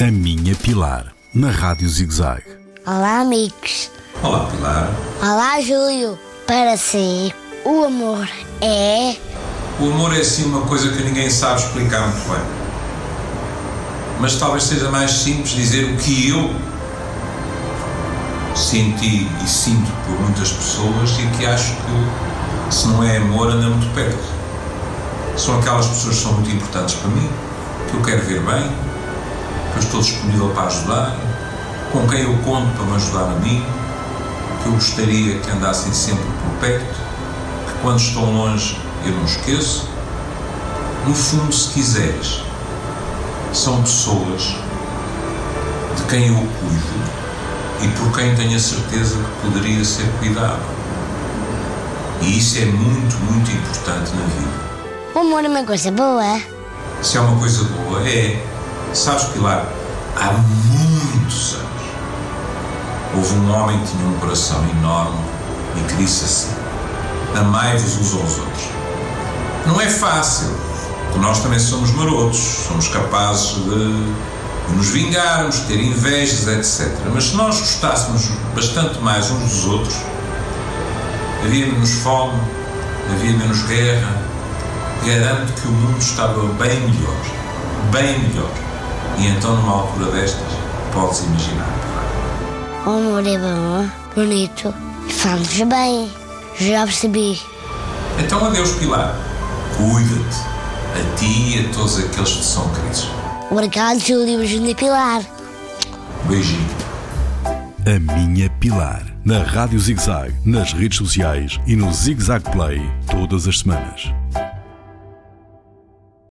A Minha Pilar, na Rádio ZigZag. Olá, amigos. Olá, Pilar. Olá, Júlio. Para si, o amor é. O amor é assim uma coisa que ninguém sabe explicar muito bem. Mas talvez seja mais simples dizer o que eu senti e sinto por muitas pessoas e que acho que se não é amor anda muito perto. São aquelas pessoas que são muito importantes para mim, que eu quero ver bem, que eu estou disponível para ajudar, com quem eu conto para me ajudar a mim, que eu gostaria que andassem sempre por perto, que quando estão longe eu não esqueço. No fundo, se quiseres, são pessoas de quem eu cuido e por quem tenho a certeza que poderia ser cuidado. E isso é muito, muito importante na vida. O amor é uma coisa boa. Se é uma coisa boa, é. Sabes, Pilar, há muitos anos houve um homem que tinha um coração enorme e que disse assim: Amai-vos uns aos outros. Não é fácil, porque nós também somos marotos, somos capazes de nos vingarmos, ter invejas, etc. Mas se nós gostássemos bastante mais uns dos outros, havia menos fome, havia menos guerra. Garanto que o mundo estava bem melhor, bem melhor. E então, numa altura destas, podes imaginar. O amor é bom, bonito e bem. Já percebi. Então, adeus, Pilar. Cuida-te, a ti e a todos aqueles que te são queridos. Obrigado, Júlio Júnior Pilar. Beijinho. A Minha Pilar, na Rádio ZigZag, nas redes sociais e no ZigZag Play, todas as semanas.